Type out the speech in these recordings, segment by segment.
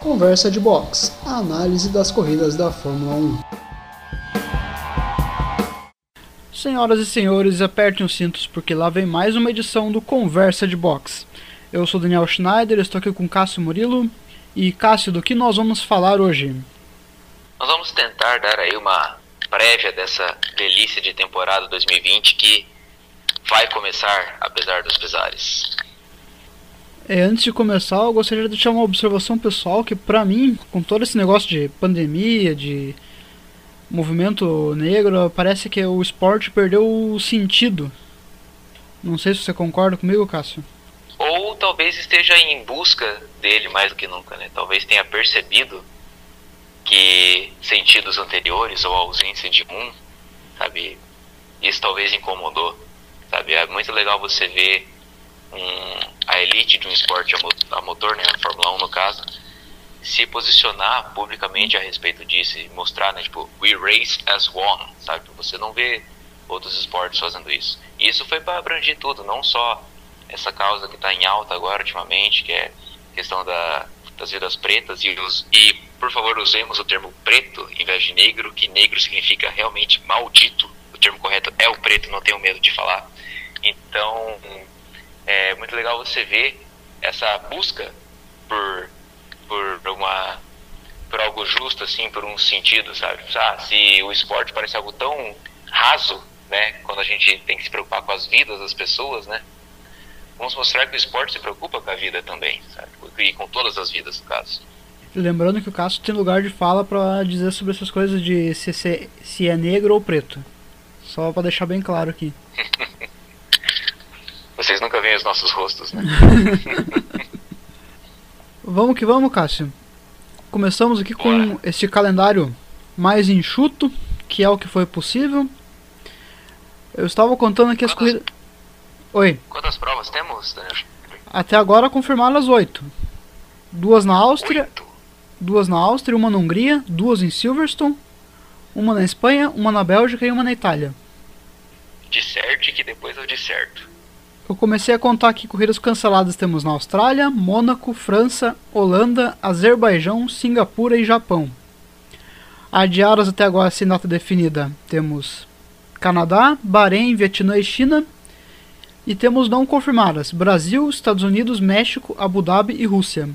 Conversa de Box, a análise das corridas da Fórmula 1. Senhoras e senhores, apertem os cintos porque lá vem mais uma edição do Conversa de Box. Eu sou Daniel Schneider, estou aqui com Cássio Murilo. E Cássio, do que nós vamos falar hoje? Nós vamos tentar dar aí uma prévia dessa delícia de temporada 2020 que vai começar apesar dos pesares. É, antes de começar, eu gostaria de deixar uma observação pessoal que, para mim, com todo esse negócio de pandemia, de movimento negro, parece que o esporte perdeu o sentido. Não sei se você concorda comigo, Cássio. Ou talvez esteja em busca dele mais do que nunca, né? Talvez tenha percebido que sentidos anteriores ou ausência de um, sabe, isso talvez incomodou, sabe? É muito legal você ver um, a elite de um esporte a motor, né, a Fórmula 1 no caso, se posicionar publicamente a respeito disso e mostrar, né, tipo, we race as one, sabe? Você não vê outros esportes fazendo isso. E isso foi para abranger tudo, não só essa causa que está em alta agora ultimamente, que é questão da, das vidas pretas e, os, e por favor usemos o termo preto em vez de negro, que negro significa realmente maldito. O termo correto é o preto, não tenho medo de falar. Então é muito legal você ver essa busca por, por uma por algo justo assim, por um sentido, sabe? Ah, se o esporte parece algo tão raso, né, quando a gente tem que se preocupar com as vidas das pessoas, né? Vamos mostrar que o esporte se preocupa com a vida também, sabe? E com todas as vidas, no caso. Lembrando que o Cássio tem lugar de fala para dizer sobre essas coisas de se, se, se é negro ou preto. Só para deixar bem claro aqui. Vocês nunca veem os nossos rostos, né? vamos que vamos, Cássio. Começamos aqui Bora. com este calendário mais enxuto, que é o que foi possível. Eu estava contando aqui quantas, as corridas. Oi. Quantas provas temos, Daniel? Até agora confirmadas oito. Duas na Áustria, oito. duas na Áustria, uma na Hungria, duas em Silverstone, uma na Espanha, uma na Bélgica e uma na Itália. De certo que depois eu de certo. Eu comecei a contar aqui corridas canceladas temos na Austrália, Mônaco, França, Holanda, Azerbaijão, Singapura e Japão. Adiadas até agora sem data definida temos Canadá, Bahrein, Vietnã e China. E temos não confirmadas Brasil, Estados Unidos, México, Abu Dhabi e Rússia.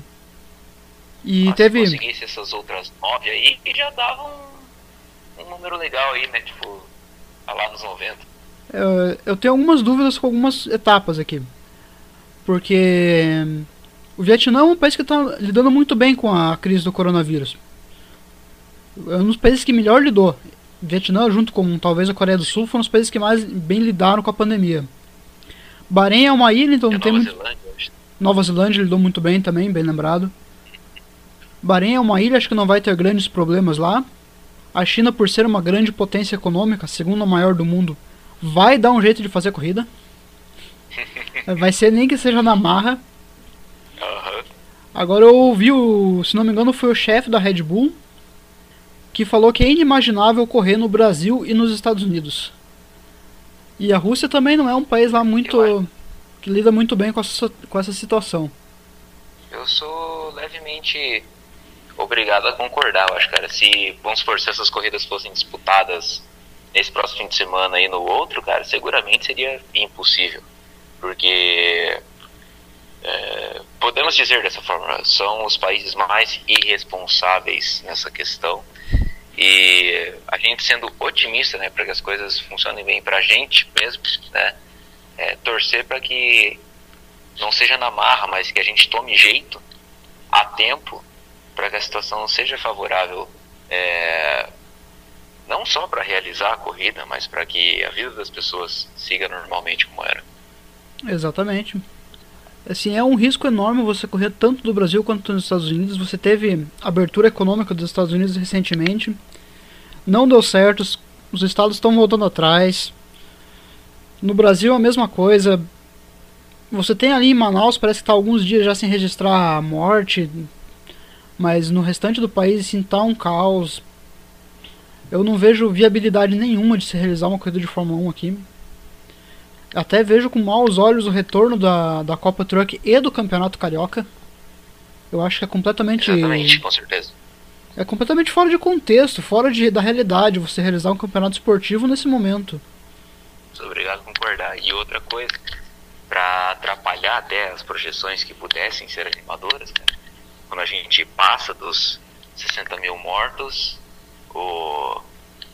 E Mas teve. Se conseguisse essas outras nove aí, já dava um, um número legal aí, né? Tipo, lá nos 90 eu tenho algumas dúvidas com algumas etapas aqui. Porque o Vietnã é um país que está lidando muito bem com a crise do coronavírus. É um dos países que melhor lidou. O Vietnã, junto com talvez a Coreia do Sul, foram os países que mais bem lidaram com a pandemia. Bahrein é uma ilha, então não tem Nova muito. Zelândia, Nova Zelândia lidou muito bem também, bem lembrado. Bahrein é uma ilha, acho que não vai ter grandes problemas lá. A China, por ser uma grande potência econômica, a segunda maior do mundo, vai dar um jeito de fazer corrida. Vai ser nem que seja na marra. Uhum. Agora eu ouvi, o, se não me engano, foi o chefe da Red Bull que falou que é inimaginável correr no Brasil e nos Estados Unidos. E a Rússia também não é um país lá muito. que lida muito bem com essa, com essa situação. Eu sou levemente obrigado a concordar, eu acho, cara. Se, vamos supor, se essas corridas fossem disputadas nesse próximo fim de semana e no outro, cara, seguramente seria impossível. Porque é, podemos dizer dessa forma, são os países mais irresponsáveis nessa questão. E a gente sendo otimista, né, para que as coisas funcionem bem para a gente mesmo, né, é, torcer para que não seja na marra, mas que a gente tome jeito a tempo para que a situação seja favorável é, não só para realizar a corrida, mas para que a vida das pessoas siga normalmente como era. Exatamente. Assim, é um risco enorme você correr tanto do Brasil quanto nos Estados Unidos. Você teve abertura econômica dos Estados Unidos recentemente. Não deu certo, os estados estão voltando atrás. No Brasil a mesma coisa. Você tem ali em Manaus, parece que está alguns dias já sem registrar a morte. Mas no restante do país, assim, tá um caos eu não vejo viabilidade nenhuma de se realizar uma corrida de Fórmula 1 aqui. Até vejo com maus olhos o retorno da, da Copa Truck e do Campeonato Carioca. Eu acho que é completamente. Exatamente, com certeza. É completamente fora de contexto, fora de, da realidade você realizar um campeonato esportivo nesse momento. Sou obrigado a concordar. E outra coisa, para atrapalhar até as projeções que pudessem ser animadoras, né? quando a gente passa dos 60 mil mortos, o,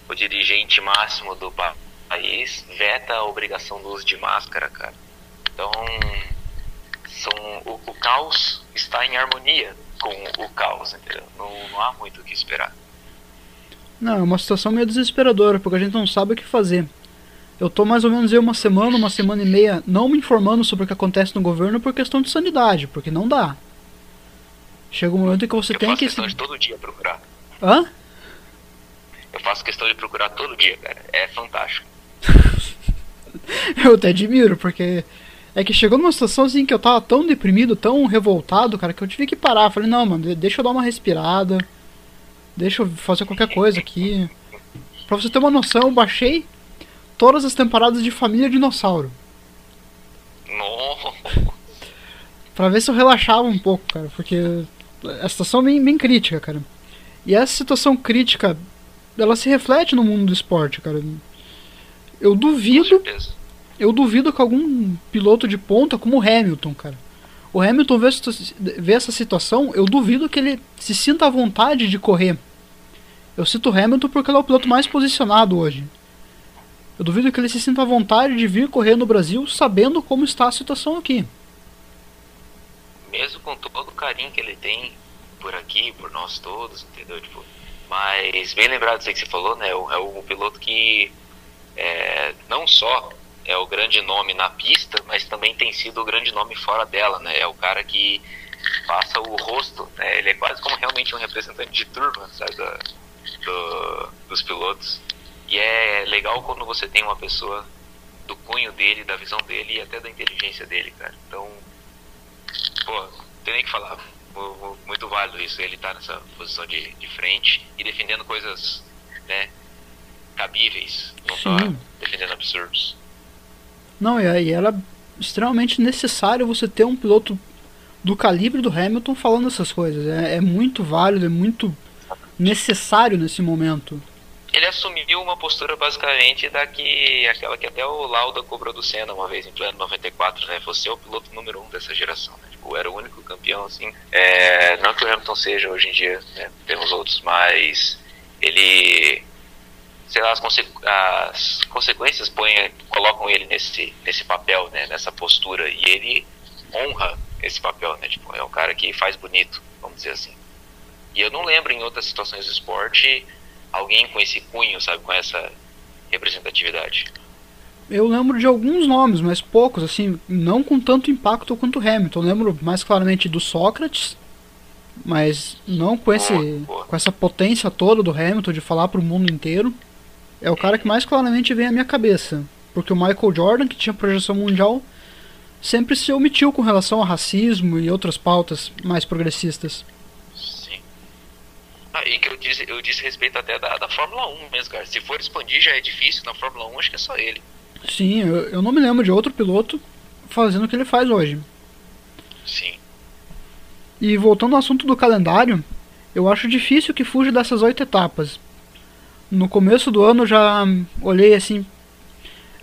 o dirigente máximo do país veta a obrigação do uso de máscara, cara. Então, são, o, o caos está em harmonia com o caos, entendeu? Não, não há muito o que esperar. Não, é uma situação meio desesperadora, porque a gente não sabe o que fazer. Eu tô mais ou menos aí uma semana, uma semana e meia, não me informando sobre o que acontece no governo por questão de sanidade, porque não dá. Chega um momento em que você eu tem faço que. questão de todo dia procurar. Hã? Eu faço questão de procurar todo dia, cara. É fantástico. eu até admiro, porque é que chegou numa situação assim que eu tava tão deprimido, tão revoltado, cara, que eu tive que parar. Falei, não, mano, deixa eu dar uma respirada. Deixa eu fazer qualquer coisa aqui. Pra você ter uma noção, eu baixei todas as temporadas de Família Dinossauro. Nossa. Pra ver se eu relaxava um pouco, cara, porque a situação é bem, bem crítica, cara. E essa situação crítica, ela se reflete no mundo do esporte, cara. Eu duvido, eu duvido que algum piloto de ponta como o Hamilton, cara. O Hamilton vê, vê essa situação, eu duvido que ele se sinta à vontade de correr. Eu cito o Hamilton porque ele é o piloto mais posicionado hoje. Eu duvido que ele se sinta à vontade de vir correr no Brasil sabendo como está a situação aqui. Mesmo com todo o carinho que ele tem por aqui, por nós todos, entendeu? Tipo, mas bem lembrado disso aí que você falou, né? É o, é o piloto que é, não só é o grande nome na pista, mas também tem sido o grande nome fora dela, né? É o cara que passa o rosto, né? Ele é quase como realmente um representante de turma, sabe? Da, do- dos pilotos. E é legal quando você tem uma pessoa do cunho dele, da visão dele e até da inteligência dele, cara. Então, pô, não tem nem o que falar. Mu- mu- Muito válido isso, ele tá nessa posição de, de frente e defendendo coisas, né, cabíveis, não só Sim. defendendo absurdos. Não, e aí era extremamente necessário você ter um piloto do calibre do Hamilton falando essas coisas. É, é muito válido, é muito necessário nesse momento. Ele assumiu uma postura basicamente da que aquela que até o Lauda cobrou do Senna uma vez em pleno 94, né? Você é o piloto número um dessa geração, né? Tipo, era o único campeão, assim. É, não que o Hamilton seja hoje em dia, né? Temos outros, mas ele, sei lá, as, as consequências põem, colocam ele nesse, nesse papel, né? Nessa postura e ele honra esse papel, né? Tipo, é um cara que faz bonito, vamos dizer assim. E eu não lembro em outras situações do esporte alguém com esse cunho, sabe, com essa representatividade. Eu lembro de alguns nomes, mas poucos, assim, não com tanto impacto quanto o Hamilton. Eu lembro mais claramente do Sócrates, mas não com, esse, com essa potência toda do Hamilton de falar pro mundo inteiro. É o cara que mais claramente vem à minha cabeça. Porque o Michael Jordan, que tinha projeção mundial, sempre se omitiu com relação ao racismo e outras pautas mais progressistas. Sim. Ah, e que eu disse, eu disse respeito até da, da Fórmula 1 mesmo, cara. Se for expandir já é difícil, na Fórmula 1 acho que é só ele. Sim, eu, eu não me lembro de outro piloto fazendo o que ele faz hoje. Sim. E voltando ao assunto do calendário, eu acho difícil que fuja dessas oito etapas. No começo do ano eu já olhei assim.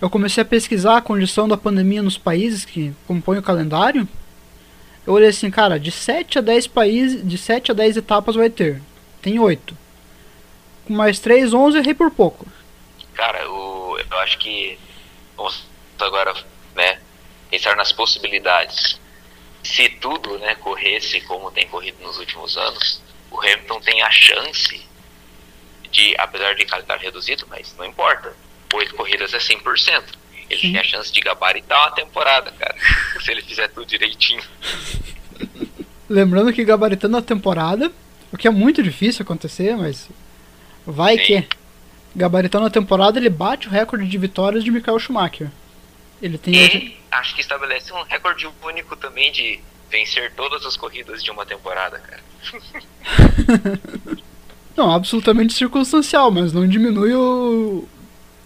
Eu comecei a pesquisar a condição da pandemia nos países que compõem o calendário. Eu olhei assim, cara, de 7 a 10 países, de 7 a 10 etapas vai ter. Tem 8. Com mais 3, 11 errei por pouco. Cara, o, eu acho que vamos agora, né, pensar nas possibilidades. Se tudo, né, corresse como tem corrido nos últimos anos, o Hamilton tem a chance de, apesar de calendário reduzido, mas não importa, oito corridas é 100%. Ele Sim. tem a chance de gabaritar uma temporada, cara, se ele fizer tudo direitinho. Lembrando que gabaritando a temporada, o que é muito difícil acontecer, mas vai Sim. que. Gabaritando a temporada, ele bate o recorde de vitórias de Michael Schumacher. Ele tem hoje. E acho que estabelece um recorde único também de vencer todas as corridas de uma temporada, cara. Não, absolutamente circunstancial, mas não diminui o.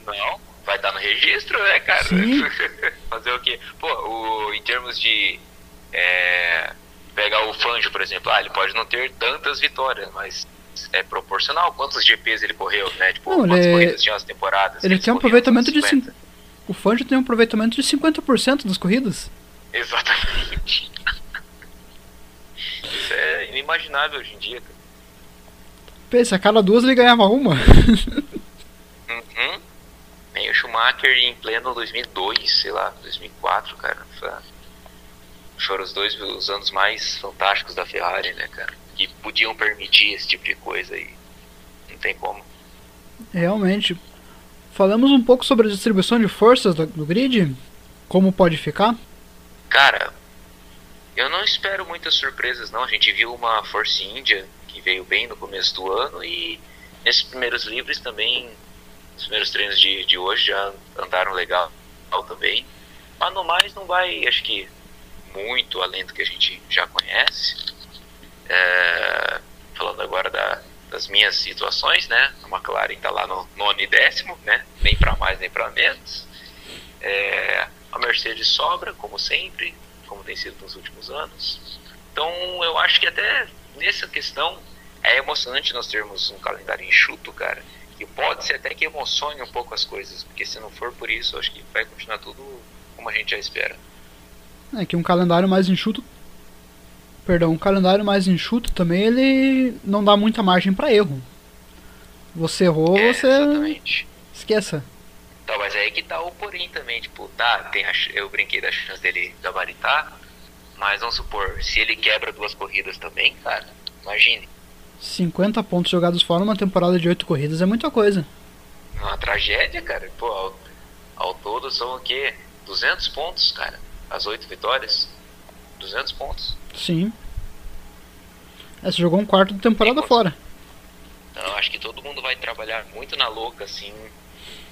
Não, vai estar no registro, né, cara? Sim. Fazer o quê? Pô, o, em termos de é, pegar o Fangio, por exemplo, ah, ele pode não ter tantas vitórias, mas é proporcional quantos GPs ele correu, né? Tipo, Não, quantas ele- corridas tinha as temporadas. Ele tem um aproveitamento de 50. cin- O Fangio tem um aproveitamento de 50% das corridas. Exatamente. Isso é inimaginável hoje em dia, cara. Pensa, a cada duas ele ganhava uma. Uhum. Nem o Schumacher em pleno 2002, sei lá, 2004, cara. Foram os dois os anos mais fantásticos da Ferrari, né, cara? Que podiam permitir esse tipo de coisa aí. Não tem como. Realmente. Falamos um pouco sobre a distribuição de forças do, do grid. Como pode ficar? Cara, eu não espero muitas surpresas, não. A gente viu uma Force India que veio bem no começo do ano e nesses primeiros livres também, os primeiros treinos de, de hoje já andaram legal também. Mas no mais não vai, acho que, muito além do que a gente já conhece. É, falando agora da- das minhas situações, né? A McLaren está lá no nono e décimo, né? Nem para mais nem para menos. É, a Mercedes sobra, como sempre, como tem sido nos últimos anos. Então eu acho que até nessa questão é emocionante nós termos um calendário enxuto, cara. Que pode ser até que emocione um pouco as coisas, porque se não for por isso, acho que vai continuar tudo como a gente já espera. É que um calendário mais enxuto. Perdão, um calendário mais enxuto também ele não dá muita margem para erro. Você errou, É, você exatamente. esqueça. Então, mas aí que tá o porém também, tipo, tá, tem a, eu brinquei da chance dele gabaritar, mas vamos supor, se ele quebra duas corridas também, cara, imagine, 50 pontos jogados fora numa temporada de 8 corridas é muita coisa. uma tragédia, cara, pô, ao, ao todo são o quê? 200 pontos, cara, as oito vitórias, 200 pontos. Sim. É, você jogou um quarto de temporada Sim, fora. Então, eu acho que todo mundo vai trabalhar muito na louca, assim.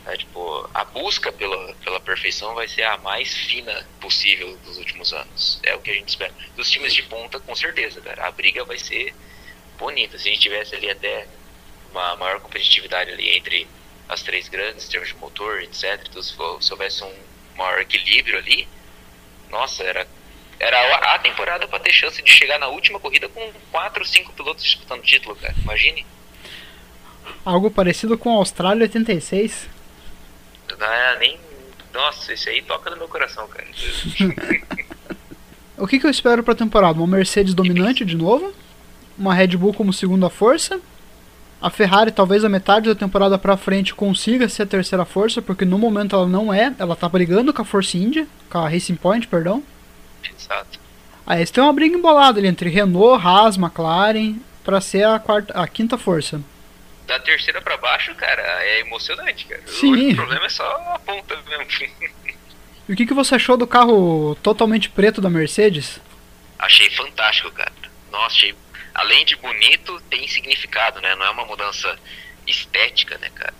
né, tipo, a busca pela, pela perfeição vai ser a mais fina possível dos últimos anos. É o que a gente espera. Dos times de ponta, com certeza, cara. A briga vai ser bonita. Se a gente tivesse ali até uma maior competitividade ali entre as três grandes, em termos de motor, etc. Então, se houvesse um maior equilíbrio ali, nossa, era, era a- a temporada para ter chance de chegar na última corrida com quatro, cinco pilotos disputando título, cara. Imagine. Algo parecido com a Austrália 86. Não é nem. Nossa, esse aí toca no meu coração, cara. O que, que eu espero pra temporada? Uma Mercedes dominante de novo, uma Red Bull como segunda força, a Ferrari talvez a metade da temporada pra frente consiga ser a terceira força, porque no momento ela não é, ela tá brigando com a Force India, com a Racing Point, perdão. Exato. Aí você tem uma briga embolada ali entre Renault, Haas, McLaren, pra ser a, quarta, a quinta força. Da terceira pra baixo, cara, é emocionante, cara. Sim. O problema é só a ponta mesmo. E o que, que você achou do carro totalmente preto da Mercedes? Achei fantástico, cara. Nossa, achei. Além de bonito, tem significado, né? Não é uma mudança estética, né, cara?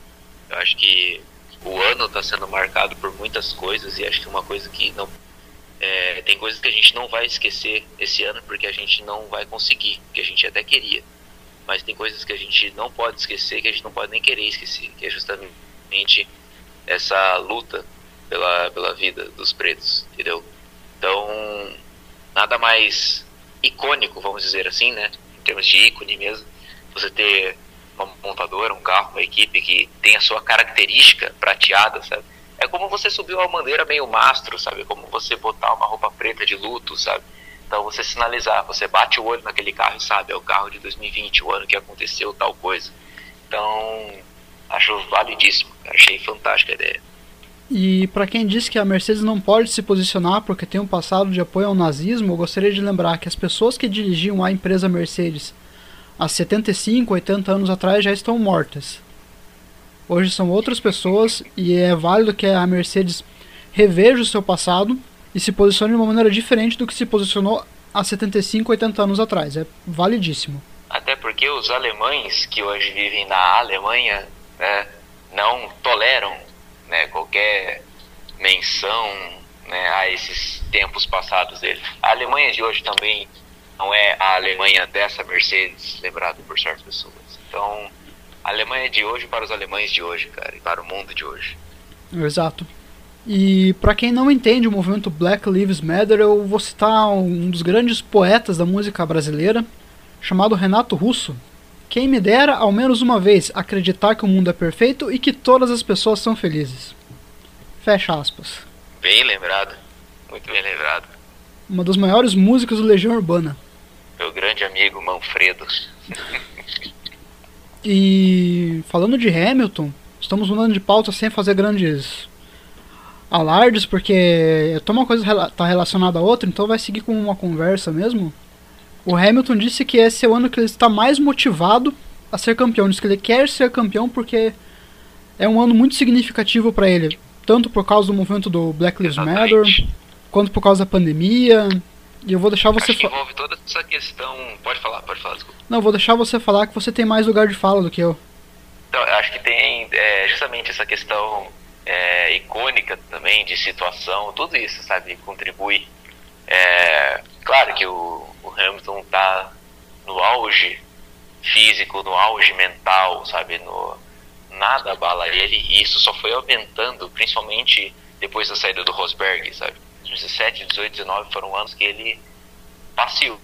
Eu acho que o ano tá sendo marcado por muitas coisas e acho que uma coisa que não. É, tem coisas que a gente não vai esquecer esse ano porque a gente não vai conseguir, que a gente até queria. Mas tem coisas que a gente não pode esquecer, que a gente não pode nem querer esquecer, que é justamente essa luta pela, pela vida dos pretos, entendeu? Então, nada mais icônico, vamos dizer assim, né? Em termos de ícone mesmo, você ter uma montadora, um carro, uma equipe que tem a sua característica prateada, sabe? É como você subir uma bandeira meio mastro, sabe? Como você botar uma roupa preta de luto, sabe? Então você sinalizar, você bate o olho naquele carro e sabe, é o carro de 2020, o ano que aconteceu tal coisa. Então, acho validíssimo, achei fantástica a ideia. E para quem diz que a Mercedes não pode se posicionar porque tem um passado de apoio ao nazismo, eu gostaria de lembrar que as pessoas que dirigiam a empresa Mercedes há 75, 80 anos atrás já estão mortas. Hoje são outras pessoas e é válido que a Mercedes reveja o seu passado e se posicione de uma maneira diferente do que se posicionou há 75, 80 anos atrás. É validíssimo. Até porque os alemães que hoje vivem na Alemanha né, não toleram né, qualquer menção né, a esses tempos passados deles. A Alemanha de hoje também não é a Alemanha dessa Mercedes, lembrado por certas pessoas. Então, a Alemanha é de hoje para os alemães de hoje, cara, e para o mundo de hoje. Exato. E para quem não entende o movimento Black Lives Matter, eu vou citar um dos grandes poetas da música brasileira, chamado Renato Russo. Quem me dera, ao menos uma vez, acreditar que o mundo é perfeito e que todas as pessoas são felizes. Fecha aspas. Bem lembrado. Muito bem lembrado. Uma das maiores músicas do Legião Urbana. Meu grande amigo Manfredo. e falando de Hamilton, estamos mudando de pauta sem fazer grandes alardes, porque uma coisa está relacionada a outra, então vai seguir com uma conversa mesmo. O Hamilton disse que esse é o ano que ele está mais motivado a ser campeão. Diz que ele quer ser campeão porque é um ano muito significativo para ele, tanto por causa do movimento do Black Lives Matter, quanto por causa da pandemia. E eu vou deixar você falar. envolve toda essa questão. Pode falar, pode falar, desculpa. Não, vou deixar você falar que você tem mais lugar de fala do que eu. Então, eu acho que tem é, justamente essa questão é, icônica também de situação, tudo isso, sabe, contribui. É, claro que o, o Hamilton está no auge físico, no auge mental, sabe, no, nada abala ele e isso só foi aumentando, principalmente depois da saída do Rosberg, sabe. 17, 18, 19 foram anos que ele passeou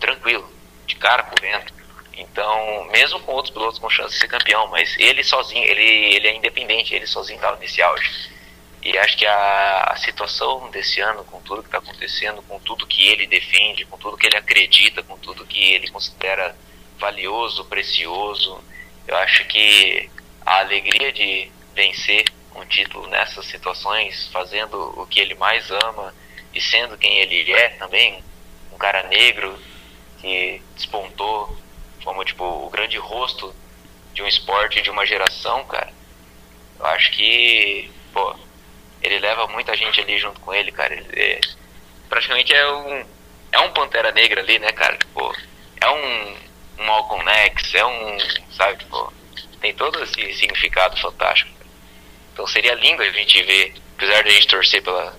tranquilo, de cara por dentro. Então, mesmo com outros pilotos com chance de ser campeão, mas ele sozinho, ele, ele é independente, ele sozinho estava nesse auge. E acho que a, a situação desse ano, com tudo que está acontecendo, com tudo que ele defende, com tudo que ele acredita, com tudo que ele considera valioso, precioso, eu acho que a alegria de vencer um título nessas situações, fazendo o que ele mais ama e sendo quem ele é também, um cara negro que despontou como tipo o grande rosto de um esporte de uma geração, cara. Eu acho que, pô, ele leva muita gente ali junto com ele, cara. Ele é, praticamente é um é um Pantera Negra ali, né, cara? Tipo, é um um Malcolm X, é um, sabe, tipo, tem todo esse significado fantástico. Então seria lindo a gente ver, apesar de a gente torcer pela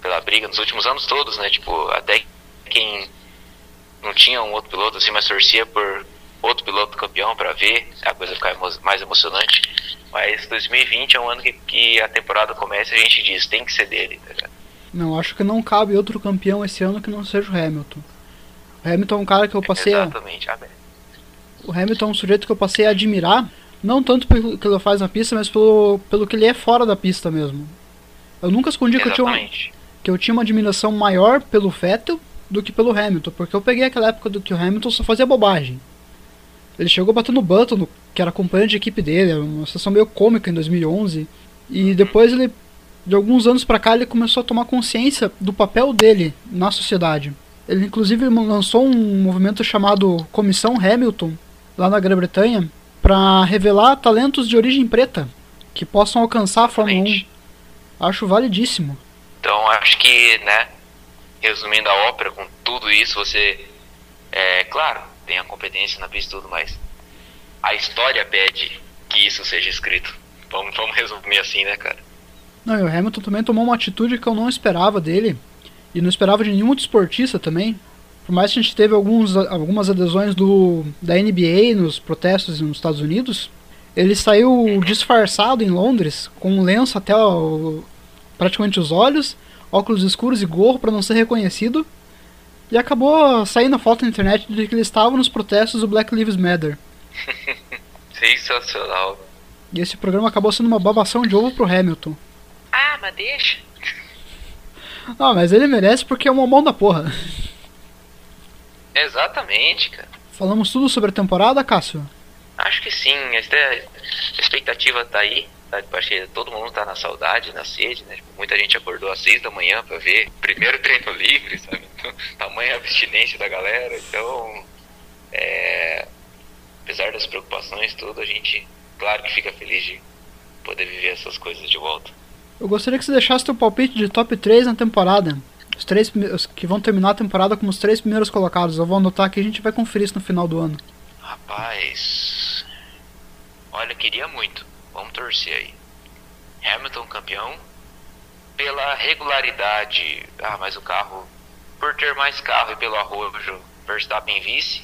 pela briga nos últimos anos todos, né? Tipo, até quem não tinha um outro piloto assim, mas torcia por outro piloto campeão para ver a coisa ficar mais emocionante. Mas 2020 é um ano que, que a temporada começa e a gente diz, tem que ser dele, tá Não, acho que não cabe outro campeão esse ano que não seja o Hamilton. O Hamilton é um cara que eu passei Exatamente, a... O Hamilton é um sujeito que eu passei a admirar, não tanto pelo que ele faz na pista, mas pelo, pelo que ele é fora da pista mesmo. Eu nunca escondi que eu, tinha, que eu tinha uma admiração maior pelo Vettel do que pelo Hamilton, porque eu peguei aquela época do que o Hamilton só fazia bobagem. Ele chegou batendo o Button, que era acompanhante de equipe dele, uma situação meio cômica em 2011. E depois ele, de alguns anos para cá, ele começou a tomar consciência do papel dele na sociedade. Ele inclusive lançou um movimento chamado Comissão Hamilton, lá na Grã-Bretanha, para revelar talentos de origem preta que possam alcançar a Fórmula 1. Acho validíssimo. Então acho que, né, resumindo a ópera com tudo isso, você é claro, tem a competência na pista e tudo mais. A história pede que isso seja escrito. Vamos, vamos resumir assim, né, cara? Não, e o Hamilton também tomou uma atitude que eu não esperava dele. E não esperava de nenhum desportista também. Por mais que a gente teve alguns, algumas adesões do, da NBA nos protestos nos Estados Unidos, ele saiu disfarçado em Londres, com um lenço até o, praticamente os olhos, óculos escuros e gorro para não ser reconhecido, e acabou saindo a foto na internet de que ele estava nos protestos do Black Lives Matter. Sensacional. E esse programa acabou sendo uma babação de ovo pro Hamilton. Ah, mas deixa. Não, mas ele merece porque é uma mão da porra. Exatamente, cara. Falamos tudo sobre a temporada, Cássio? Acho que sim. A expectativa tá aí. Tá, todo mundo tá na saudade, na sede, né? Tipo, muita gente acordou às seis da manhã para ver primeiro treino livre, sabe? Então, tamanha abstinência da galera. Então, é, apesar das preocupações, tudo, a gente, claro que fica feliz de poder viver essas coisas de volta. Eu gostaria que você deixasse teu palpite de top 3 na temporada. Os três os que vão terminar a temporada como os três primeiros colocados. Eu vou anotar aqui e a gente vai conferir isso no final do ano. Rapaz. Olha, queria muito. Vamos torcer aí. Hamilton campeão. Pela regularidade. Ah, mas o carro. Por ter mais carro e pelo arrojo. Verstappen vice.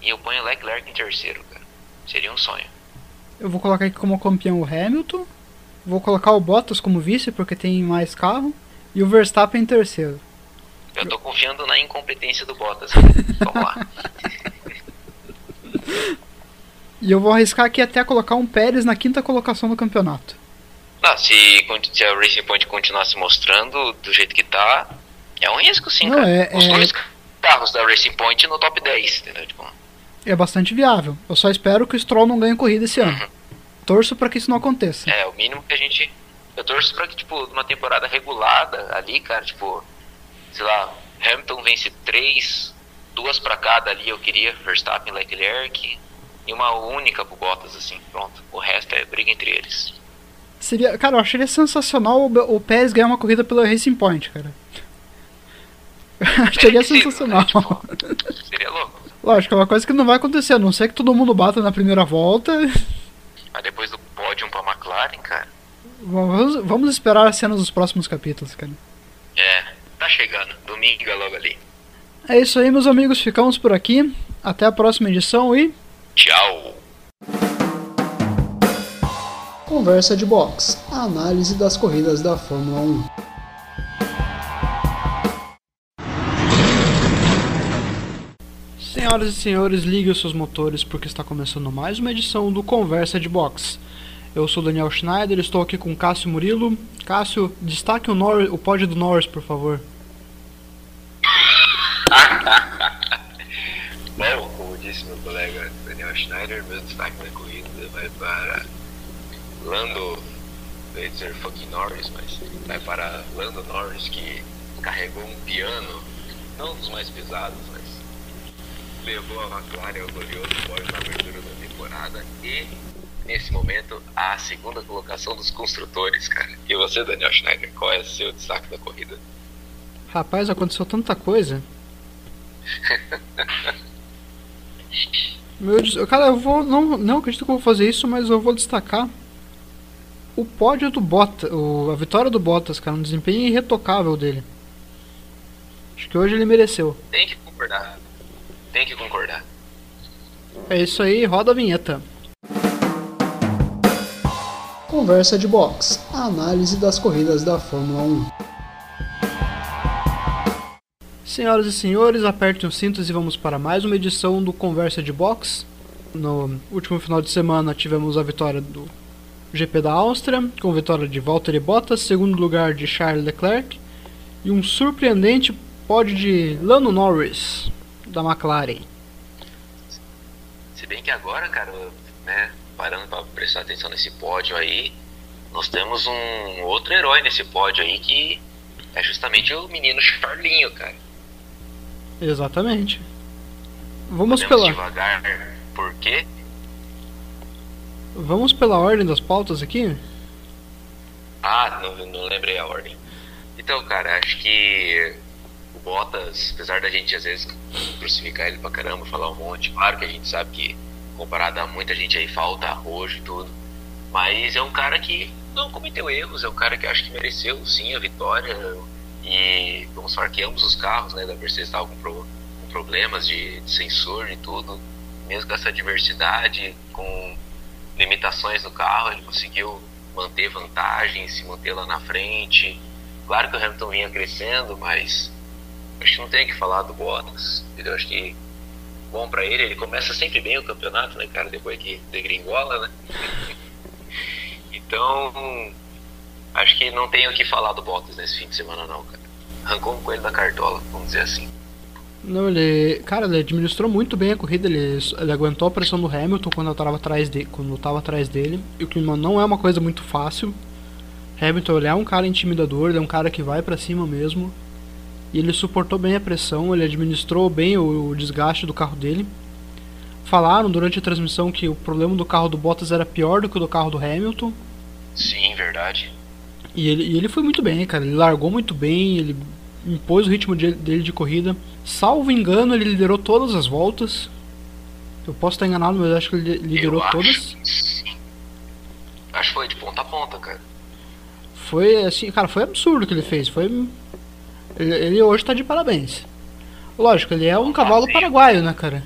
E eu ponho Leclerc em terceiro, cara. Seria um sonho. Eu vou colocar aqui como campeão o Hamilton. Vou colocar o Bottas como vice porque tem mais carro e o Verstappen em terceiro. Eu tô confiando na incompetência do Bottas. Vamos lá. E eu vou arriscar aqui até colocar um Pérez na quinta colocação do campeonato. Não, se, se a Racing Point continuar se mostrando do jeito que tá, é um risco sim, Não, cara. é- Os é- dois carros da Racing Point no top 10, entendeu? Tipo, É bastante viável. Eu só espero que o Stroll não ganhe corrida esse ano. Torço para que isso não aconteça. é o mínimo que a gente. Eu torço pra que, tipo, numa temporada regulada ali, cara, tipo, sei lá, Hamilton vence três, duas pra cada ali, eu queria, Verstappen, Leclerc, e uma única pro Bottas, assim, pronto. O resto é briga entre eles. Seria, cara, eu acharia sensacional o, o Pérez ganhar uma corrida pela Racing Point, cara. acharia É sensacional. né? Tipo, seria louco. Lógico, é uma coisa que não vai acontecer, a não ser que todo mundo bata na primeira volta. Mas depois do pódio pra McLaren, cara. Vamos, vamos esperar as cenas dos próximos capítulos, cara. É, tá chegando. Domingo é logo ali. É isso aí, meus amigos, ficamos por aqui. Até a próxima edição e. Tchau. Conversa de Box a análise das corridas da Fórmula 1. Senhoras e senhores, ligue os seus motores porque está começando mais uma edição do Conversa de Box. Eu sou Daniel Schneider, estou aqui com Cássio Murilo. Cássio, destaque o, Nor o pódio do Norris, por favor. Bom, como disse meu colega Daniel Schneider, meu destaque na corrida vai para Lando, ia dizer fucking Norris, mas vai para Lando Norris que carregou um piano, não dos mais pesados, mas levou a McLaren ao glorioso pódio na abertura da temporada e nesse momento a segunda colocação dos construtores, cara. E você, Daniel Schneider, qual é o seu destaque da corrida? Rapaz, aconteceu tanta coisa. Meu, Deus, cara, eu vou. Não, não acredito que eu vou fazer isso, mas eu vou destacar o pódio do Bottas. A vitória do Bottas, cara. Um desempenho irretocável dele. Acho que hoje ele mereceu. Tem que concordar. Tem que concordar. É isso aí, roda a vinheta. Conversa de Box a análise das corridas da Fórmula 1. Senhoras e senhores, apertem os cintos e vamos para mais uma edição do Conversa de Box. No último final de semana tivemos a vitória do GP da Áustria, com vitória de Valtteri Bottas, segundo lugar de Charles Leclerc e um surpreendente pódio de Lando Norris da McLaren. Se bem que agora, cara, né, parando pra prestar atenção nesse pódio aí, nós temos um outro herói nesse pódio aí que é justamente o menino Charlinho, cara. Exatamente. Vamos Podemos pela, devagar, por quê? vamos pela ordem das pautas aqui? Ah, não, não lembrei a ordem. Então, cara, acho que o Bottas, apesar da gente às vezes crucificar ele pra caramba, falar um monte, claro que a gente sabe que comparado a muita gente aí falta arrojo e tudo, mas é um cara que não cometeu erros, é um cara que acho que mereceu sim a vitória e vamos falar que ambos os carros né, da Mercedes estavam com, pro- com problemas de, de sensor e tudo, mesmo com essa diversidade, com limitações no carro, ele conseguiu manter vantagem, se manter lá na frente. Claro que o Hamilton vinha crescendo, mas acho que não tem que falar do Bottas. Entendeu? Acho que bom pra ele, ele começa sempre bem o campeonato, né, cara? Depois que degringola, né? então, acho que não tem o que falar do Bottas nesse fim de semana, não, cara. Arrancou um coelho da cartola, vamos dizer assim. Não, ele. Cara, ele administrou muito bem a corrida, ele, ele aguentou a pressão do Hamilton quando eu tava atrás de, quando eu tava atrás dele. E o que não é uma coisa muito fácil. Hamilton ele é um cara intimidador, ele é um cara que vai pra cima mesmo. E ele suportou bem a pressão, ele administrou bem o, o desgaste do carro dele. Falaram durante a transmissão que o problema do carro do Bottas era pior do que o do carro do Hamilton. Sim, verdade. E ele, e ele foi muito bem, cara. Ele largou muito bem, ele impôs o ritmo de- dele de corrida. Salvo engano, ele liderou todas as voltas. Eu posso estar enganado, mas acho que ele liderou todas. sim. Acho que foi de ponta a ponta, cara. Foi assim, cara, foi absurdo o que ele fez. Foi. Ele, hoje tá de parabéns. Lógico, ele é um cavalo paraguaio, né, cara?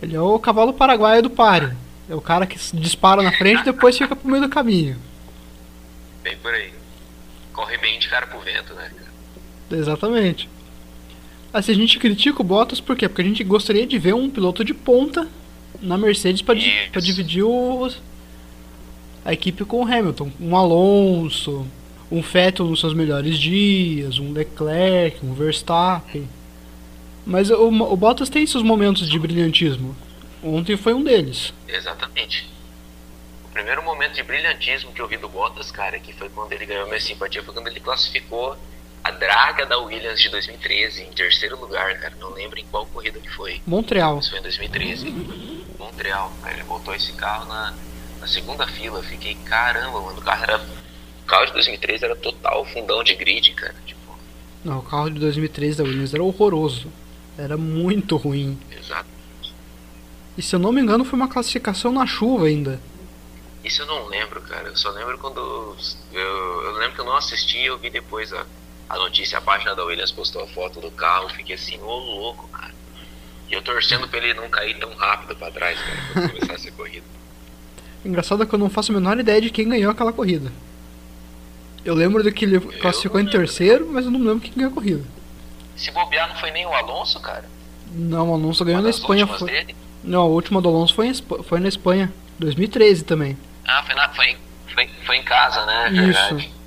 Ele é o cavalo paraguaio do páreo. É o cara que dispara na frente e depois fica pro meio do caminho. Bem por aí. Corre bem de cara pro vento, né? Exatamente. Assim, a gente critica o Bottas por quê? Porque a gente gostaria de ver um piloto de ponta na Mercedes para di dividir os, a equipe com o Hamilton. Um Alonso, um Vettel nos seus melhores dias, um Leclerc, um Verstappen. Mas o, o Bottas tem seus momentos de brilhantismo. Ontem foi um deles. Exatamente. O primeiro momento de brilhantismo que eu vi do Bottas, cara, que foi quando ele ganhou minha simpatia, foi quando ele classificou a draga da Williams de 2013 em terceiro lugar, cara. Não lembro em qual corrida que foi. Montreal. Isso foi em 2013. Montreal, cara. Ele botou esse carro na, na segunda fila. Fiquei, caramba, mano. O carro era. O carro de 2013 era total fundão de grid, cara. Tipo... Não, o carro de 2013 da Williams era horroroso. Era muito ruim. Exato. E se eu não me engano, foi uma classificação na chuva ainda. Isso eu não lembro, cara. Eu só lembro quando. Eu, eu lembro que eu não assisti eu vi depois a, a notícia, a página da Williams postou a foto do carro. Fiquei assim, ô louco, cara. E eu torcendo pra ele não cair tão rápido pra trás, cara, quando começasse a corrida. Engraçado é que eu não faço a menor ideia de quem ganhou aquela corrida. Eu lembro de que ele classificou em terceiro, mas eu não lembro quem ganhou a corrida. Se bobear, não foi nem o Alonso, cara? Não, o Alonso ganhou na Espanha. Foi... Dele? Não, a última do Alonso foi, foi na Espanha, 2013 também. Ah, foi, na, foi, foi, foi em casa, né? Verdade. Isso.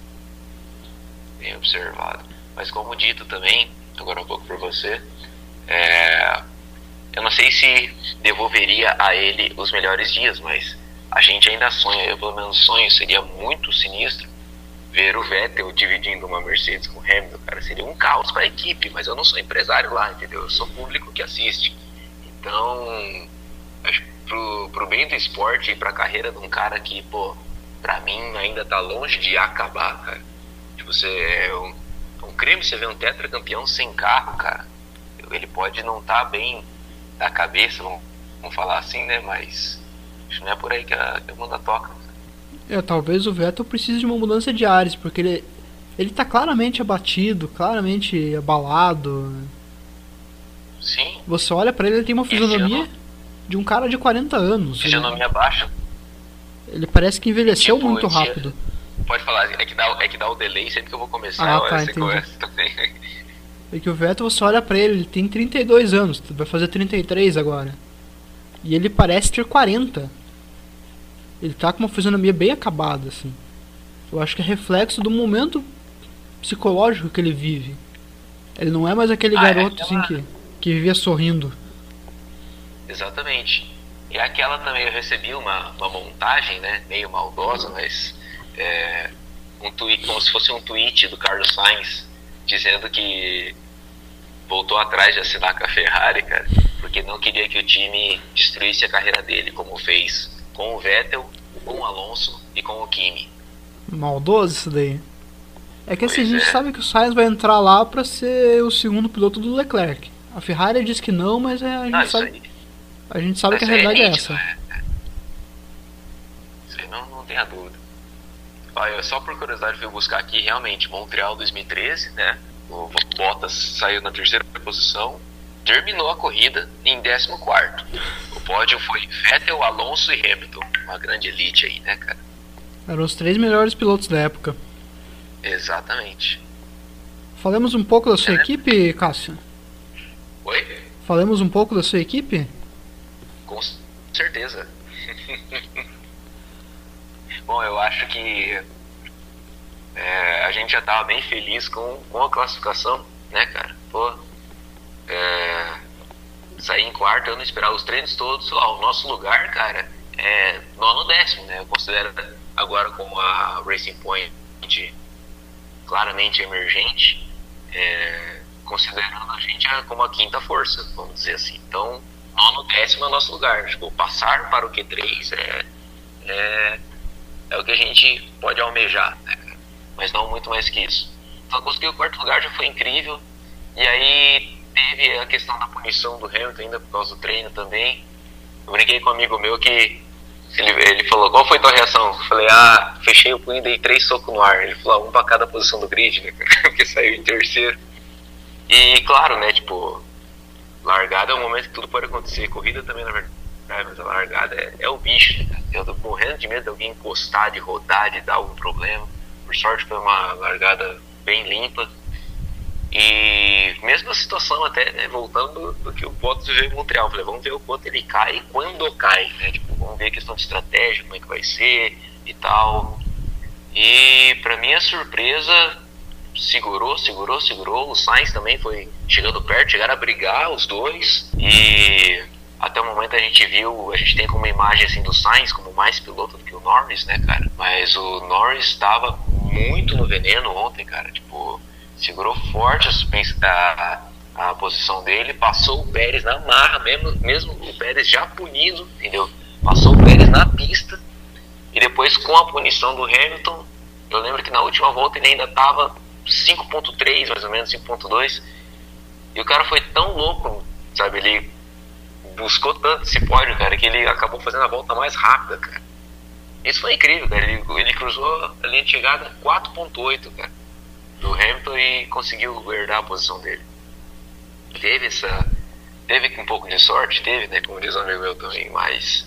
Bem observado. Mas como dito também, agora um pouco por você, é, eu não sei se devolveria a ele os melhores dias, mas a gente ainda sonha, eu pelo menos sonho, seria muito sinistro ver o Vettel dividindo uma Mercedes com o Hamilton, cara, seria um caos para a equipe, mas eu não sou empresário lá, entendeu? Eu sou público que assiste. Então, acho que pro, pro bem do esporte e pra carreira de um cara que, pô, pra mim ainda tá longe de acabar, cara. Tipo, você é um, é um crime você ver um tetracampeão sem carro, cara. Ele pode não estar tá bem da cabeça, vamos, vamos falar assim, né? Mas acho não é por aí que a, que a banda toca. É, talvez o Vettel precise de uma mudança de ares, porque ele, ele tá claramente abatido, claramente abalado. Sim. Você olha para ele, ele tem uma fisionomia de um cara de 40 anos. Fisionomia né? baixa. Ele parece que envelheceu tipo, muito rápido. Pode falar, é que, dá, é que dá o delay sempre que eu vou começar. Ah, tá, entendi. também. É que o Vettel, você olha pra ele, ele tem 32 anos, vai fazer 33 agora. E ele parece ter 40. Ele tá com uma fisionomia bem acabada, assim. Eu acho que é reflexo do momento psicológico que ele vive. Ele não é mais aquele ah, garoto, é aquela... assim, que que vivia sorrindo. Exatamente. E aquela também eu recebi uma, uma montagem, né, meio maldosa, mas é, um tweet, como se fosse um tweet do Carlos Sainz dizendo que voltou atrás de assinar com a Ferrari, cara, porque não queria que o time destruísse a carreira dele, como fez com o Vettel, com o Alonso e com o Kimi. Maldoso isso daí. É que assim, a gente é. sabe que o Sainz vai entrar lá para ser o segundo piloto do Leclerc. A Ferrari diz que não, mas é, a gente sabe. A gente sabe que a realidade é, nítido, é essa. É. Isso aí não, não tem a dúvida. Olha, só por curiosidade fui buscar aqui realmente Montreal 2013, né? O Bottas saiu na terceira posição, terminou a corrida em 14. O pódio foi Vettel, Alonso e Hamilton. Uma grande elite aí, né, cara? Eram os três melhores pilotos da época. Exatamente. Falemos um pouco da sua é, né? equipe, Cássio. Oi? Falamos um pouco da sua equipe? Com certeza. Bom, eu acho que é, a gente já estava bem feliz com, com a classificação, né, cara? Pô, é, sair em quarto, eu não esperava os treinos todos, lá, o nosso lugar, cara, é nono décimo, né? Eu considero agora como a Racing Point claramente emergente. É, considerando a gente como a quinta força, vamos dizer assim. Então, nono décimo é o nosso lugar. Tipo, passar para o Q3 é, é, é o que a gente pode almejar, né? mas não muito mais que isso. Então, conseguir o quarto lugar já foi incrível. E aí teve a questão da punição do Hamilton ainda por causa do treino também. Eu com um amigo meu que ele, ele falou, qual foi tua reação? Eu falei, ah, fechei o punho e dei três socos no ar. Ele falou, ah, um para cada posição do grid, né? Porque saiu em terceiro. E claro, né, tipo, largada é um momento que tudo pode acontecer. Corrida também, na verdade, mas a largada é, é o bicho, né? Eu tô morrendo de medo de alguém encostar, de rodar, de dar algum problema. Por sorte foi uma largada bem limpa. E mesma situação até, né, voltando do, que o Bottas veio em Montreal. Falei, vamos ver o quanto ele cai e quando cai, né? Tipo, vamos ver a questão de estratégia, como é que vai ser e tal. E para minha surpresa, segurou, segurou, segurou. O Sainz também foi chegando perto, chegaram a brigar os dois. E até o momento a gente viu, a gente tem como imagem assim do Sainz como mais piloto do que o Norris, né, cara? Mas o Norris estava muito no veneno ontem, cara. Tipo, segurou forte a, a, a, posição dele, passou o Pérez na marra, mesmo, mesmo o Pérez já punido, entendeu? Passou o Pérez na pista e depois com a punição do Hamilton, eu lembro que na última volta ele ainda estava 5.3, mais ou menos, 5.2, e o cara foi tão louco, sabe, ele buscou tanto esse pódio, cara, que ele acabou fazendo a volta mais rápida, cara. Isso foi incrível, cara. Ele, ele cruzou a linha de chegada 4.8, cara do Hamilton e conseguiu herdar a posição dele. Teve essa. Teve um pouco de sorte, teve, né? Como diz o amigo meu também, mas.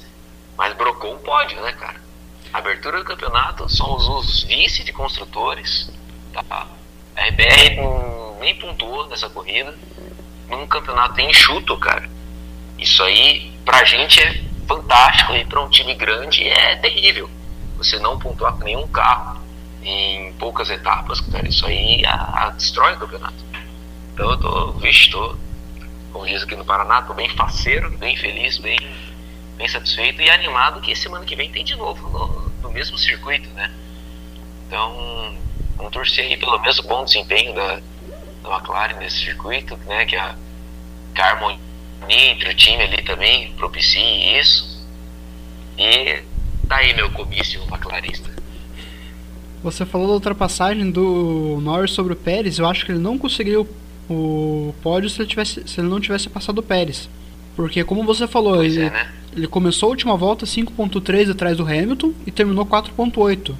Mas brocou um pódio, né, cara? Abertura do campeonato somos os vice de construtores. Tá? A RBR nem pontuou nessa corrida. Num campeonato enxuto, cara. Isso aí, pra gente, é fantástico. E pra um time grande é terrível. Você não pontuar com nenhum carro em poucas etapas, cara, isso aí a, a destrói o campeonato. Então eu tô, vixe, tô, como diz aqui no Paraná, tô bem faceiro, bem feliz, bem, bem satisfeito e animado que semana que vem tem de novo no, no mesmo circuito, né? Então, vamos torcer aí pelo mesmo bom desempenho da, da McLaren nesse circuito, né? Que a, que harmonia entre o time ali também propicie isso. E tá aí meu comício McLarista. Você falou da ultrapassagem do Norris sobre o Pérez. Eu acho que ele não conseguiria o, o pódio se ele, tivesse, se ele não tivesse passado o Pérez. Porque, como você falou, ele, é, né? ele começou a última volta 5.3 atrás do Hamilton e terminou 4.8.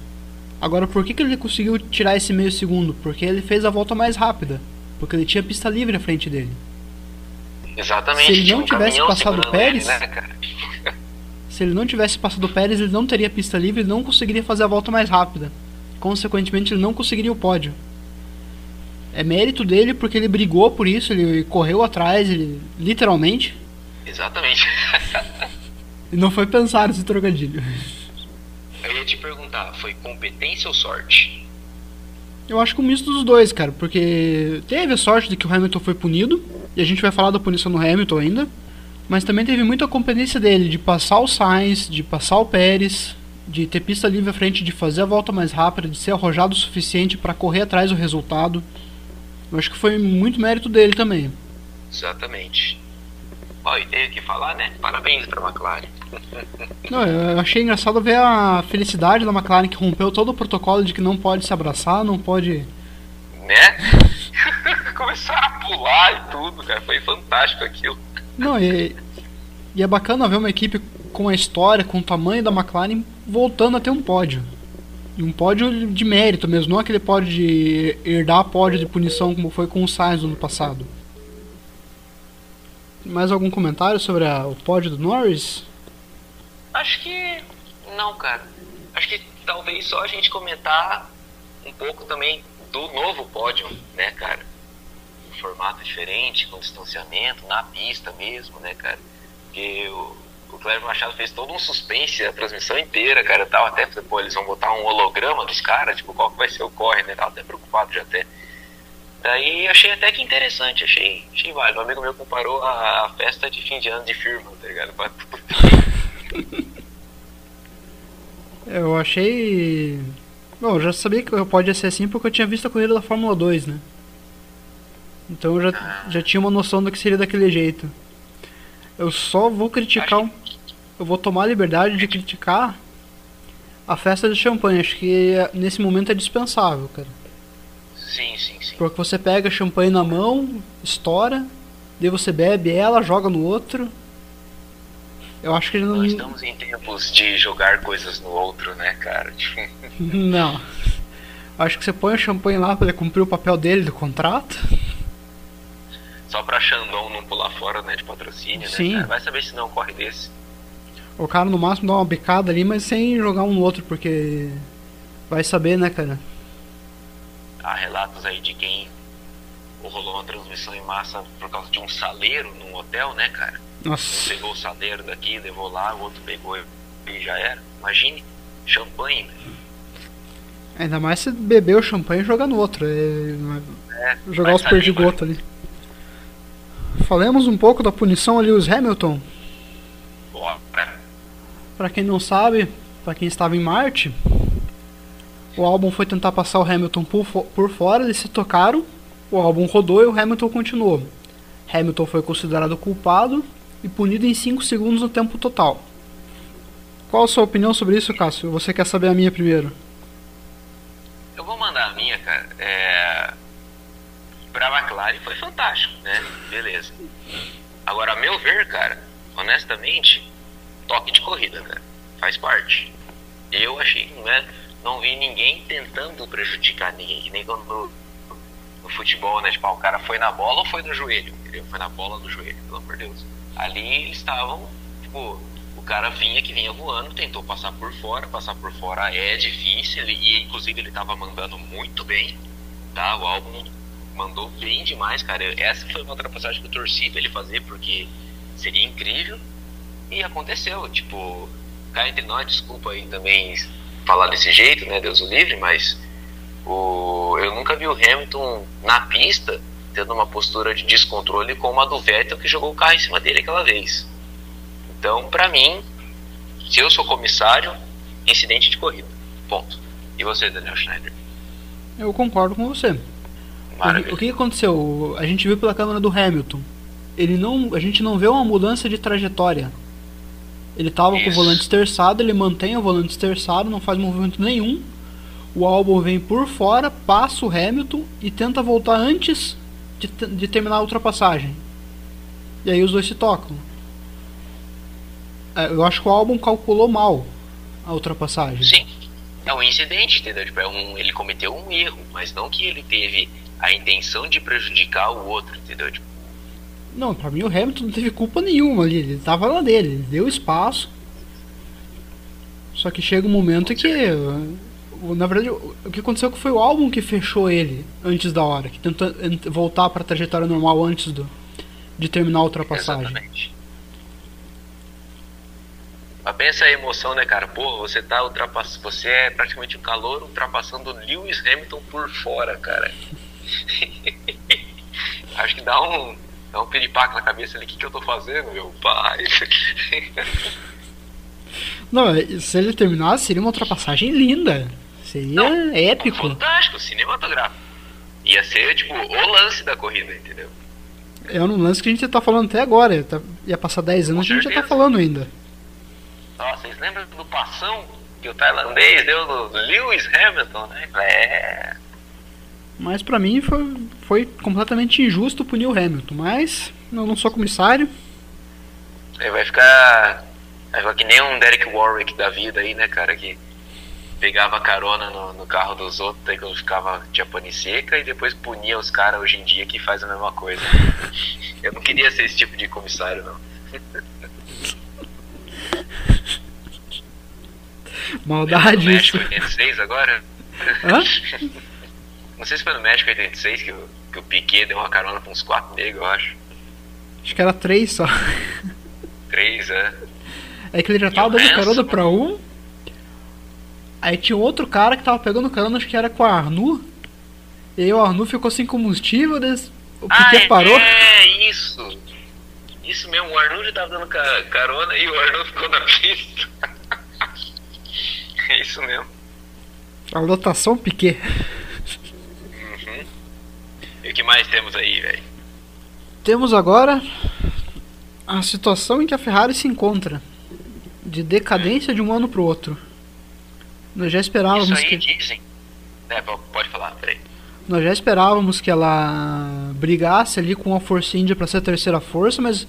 Agora, por que, que ele conseguiu tirar esse meio segundo? Porque ele fez a volta mais rápida. Porque ele tinha pista livre à frente dele. Exatamente. Se ele não tivesse passado o Pérez. Ele, né, se ele não tivesse passado o Pérez, ele não teria pista livre e não conseguiria fazer a volta mais rápida consequentemente ele não conseguiria o pódio. É mérito dele porque ele brigou por isso, ele correu atrás, ele literalmente. Exatamente. e não foi pensar esse trocadilho. Eu ia te perguntar, foi competência ou sorte? Eu acho que um misto dos dois, cara, porque teve a sorte de que o Hamilton foi punido, e a gente vai falar da punição no Hamilton ainda, mas também teve muita competência dele de passar o Sainz, de passar o Pérez, de ter pista livre à frente, de fazer a volta mais rápida, de ser arrojado o suficiente para correr atrás do resultado. Eu acho que foi muito mérito dele também. Exatamente. Bom, e tenho que falar, né? Parabéns para a McLaren. Não, eu achei engraçado ver a felicidade da McLaren que rompeu todo o protocolo de que não pode se abraçar, não pode. Né? Começaram a pular e tudo, cara. Foi fantástico aquilo. Não, e, e é bacana ver uma equipe com a história, com o tamanho da McLaren, voltando a ter um pódio. E um pódio de mérito mesmo, não aquele pódio de herdar pódio de punição como foi com o Sainz no passado. Mais algum comentário sobre a, o pódio do Norris? Acho que não, cara. Acho que talvez só a gente comentar um pouco também do novo pódio, né, cara? Um formato diferente, com distanciamento, na pista mesmo, né, cara? Porque o, o Cleber Machado fez todo um suspense a transmissão inteira, cara. Tava até, pô, eles vão botar um holograma dos caras, tipo, qual que vai ser o corre, né? Tava até preocupado já até. Daí achei até que interessante, achei, achei válido. Um amigo meu comparou a, a festa de fim de ano de firma, tá ligado? Eu achei. Bom, eu já sabia que pode ser assim porque eu tinha visto a corrida da Fórmula 2, né? Então eu já, ah. já tinha uma noção do que seria daquele jeito. Eu só vou criticar. Um, eu vou tomar a liberdade de criticar a festa de champanhe. Acho que nesse momento é dispensável, cara. Sim, sim, sim. Porque você pega champanhe na mão, estoura, daí você bebe ela, joga no outro. Eu acho que não. Nós estamos em tempos de jogar coisas no outro, né, cara? não. Acho que você põe o champanhe lá para ele cumprir o papel dele do contrato só pra Xandão não pular fora né, de patrocínio, Sim. né? Vai saber se não corre desse. O cara no máximo dá uma bicada ali, mas sem jogar um no outro, porque vai saber, né, cara? Há relatos aí de quem rolou uma transmissão em massa por causa de um saleiro num hotel, né, cara? Nossa. Um pegou o saleiro daqui, levou lá, o outro pegou e já era. Imagine, champanhe, né? Ainda mais se beber o champanhe e jogar no outro. É, É, jogar os perdigotos ali. Falemos um pouco da punição ali, os Hamilton. Pra quem não sabe, pra quem estava em Marte, o álbum foi tentar passar o Hamilton por, por fora, eles se tocaram, o álbum rodou e o Hamilton continuou. Hamilton foi considerado culpado e punido em 5 segundos no tempo total. Qual a sua opinião sobre isso, Cássio? Você quer saber a minha primeiro? Eu vou mandar a minha, cara. É... Pra McLaren foi fantástico, né? Beleza. Agora, a meu ver, cara, honestamente, toque de corrida, cara. Faz parte. Eu achei, né? Não vi ninguém tentando prejudicar ninguém. Que nem quando no, no futebol, né? Tipo, ah, o cara foi na bola ou foi no joelho? Entendeu? Foi na bola do joelho, pelo amor de Deus. Ali eles estavam, tipo, o cara vinha que vinha voando, tentou passar por fora, passar por fora é difícil, e inclusive ele tava mandando muito bem, tá? O álbum mandou bem demais, cara. Essa foi uma ultrapassagem que eu torci pra ele fazer, porque seria incrível, e aconteceu, tipo, cá entre nós, desculpa aí também falar desse jeito, né, Deus o livre, mas o, eu nunca vi o Hamilton na pista tendo uma postura de descontrole como a do Vettel que jogou o carro em cima dele aquela vez. Então, pra mim, se eu sou comissário, incidente de corrida. Ponto. E você, Daniel Schneider? Eu concordo com você. O que, Maravilha. o que aconteceu? A gente viu pela câmera do Hamilton. Ele não, a gente não vê uma mudança de trajetória. Ele tava com o Isso. volante esterçado, ele mantém o volante esterçado, não faz movimento nenhum. O álbum vem por fora, passa o Hamilton e tenta voltar antes de, de terminar a ultrapassagem. E aí os dois se tocam. É, Eu acho que o álbum calculou mal a ultrapassagem. Sim. É um incidente, entendeu? Tipo, é um, ele cometeu um erro, mas não que ele teve a intenção de prejudicar o outro, entendeu? Tipo, Não, pra mim o Hamilton não teve culpa nenhuma ali. Ele tava lá dele, ele deu espaço. Só que chega um momento que. o- Na verdade, o o que aconteceu foi o álbum que fechou ele antes da hora, que tentou ent- voltar pra trajetória normal antes do, de terminar a ultrapassagem. Exatamente. Mas pensa a emoção, né, cara? Pô, você tá ultrapassando. Você é praticamente um calor ultrapassando o Lewis Hamilton por fora, cara. Acho que dá um. Dá um piripaque na cabeça ali. O que, que eu tô fazendo, meu pai? Não, é- se ele terminasse, seria uma ultrapassagem linda. Seria Não, épico. Fantástico, cinematográfico. Ia ser, tipo, o lance da corrida, entendeu? É um lance que a gente tá falando até agora. Tá- ia passar 10 anos, Com a gente já tá falando ainda. Nossa, vocês lembram do passão que o tailandês deu do do Lewis Hamilton, né? É. Mas pra mim foi, foi completamente injusto punir o Hamilton. Mas eu não sou comissário. Aí vai ficar. Vai ficar que nem um Derek Warwick da vida aí, né, cara? Que pegava carona no, no carro dos outros aí quando ficava tinha pane seca e depois punia os caras hoje em dia que faz a mesma coisa. Eu não queria ser esse tipo de comissário, não. Maldade no isso. México 86 agora? Hã? Não sei se foi no México 86 que o, que o Piquet deu uma carona pra uns quatro negros, eu acho. Acho que era três só. Três, é. É que ele já tava dando carona pra um. Aí tinha outro cara que tava pegando carona, acho que era com a Arnu. E aí o Arnu ficou sem combustível, des- o Piquet ah, parou. É, isso. Isso mesmo, o Arnold tava dando ca- carona e o Arnold ficou na pista. é isso mesmo. A lotação Piquet. E o que mais temos aí, velho? Temos agora a situação em que a Ferrari se encontra. De decadência de um ano pro outro. Nós já esperávamos Isso aí que. dizem. É, po- pode falar, peraí. Nós já esperávamos que ela brigasse ali com a Force India para ser a terceira força, mas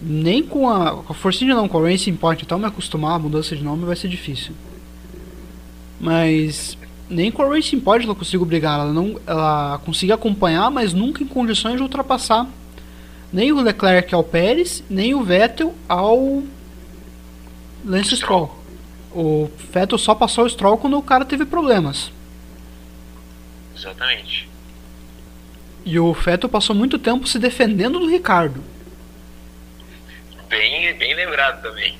nem com a, com a Force India não, com a Racing Point, então me acostumar a mudança de nome vai ser difícil. Mas nem com a Racing Point ela conseguiu brigar, ela não ela conseguiu acompanhar, mas nunca em condições de ultrapassar nem o Leclerc ao Pérez, nem o Vettel ao Lance Stroll. O Vettel só passou o Stroll quando o cara teve problemas. Exatamente. E o Vettel passou muito tempo se defendendo do Ricardo. Bem, bem lembrado também.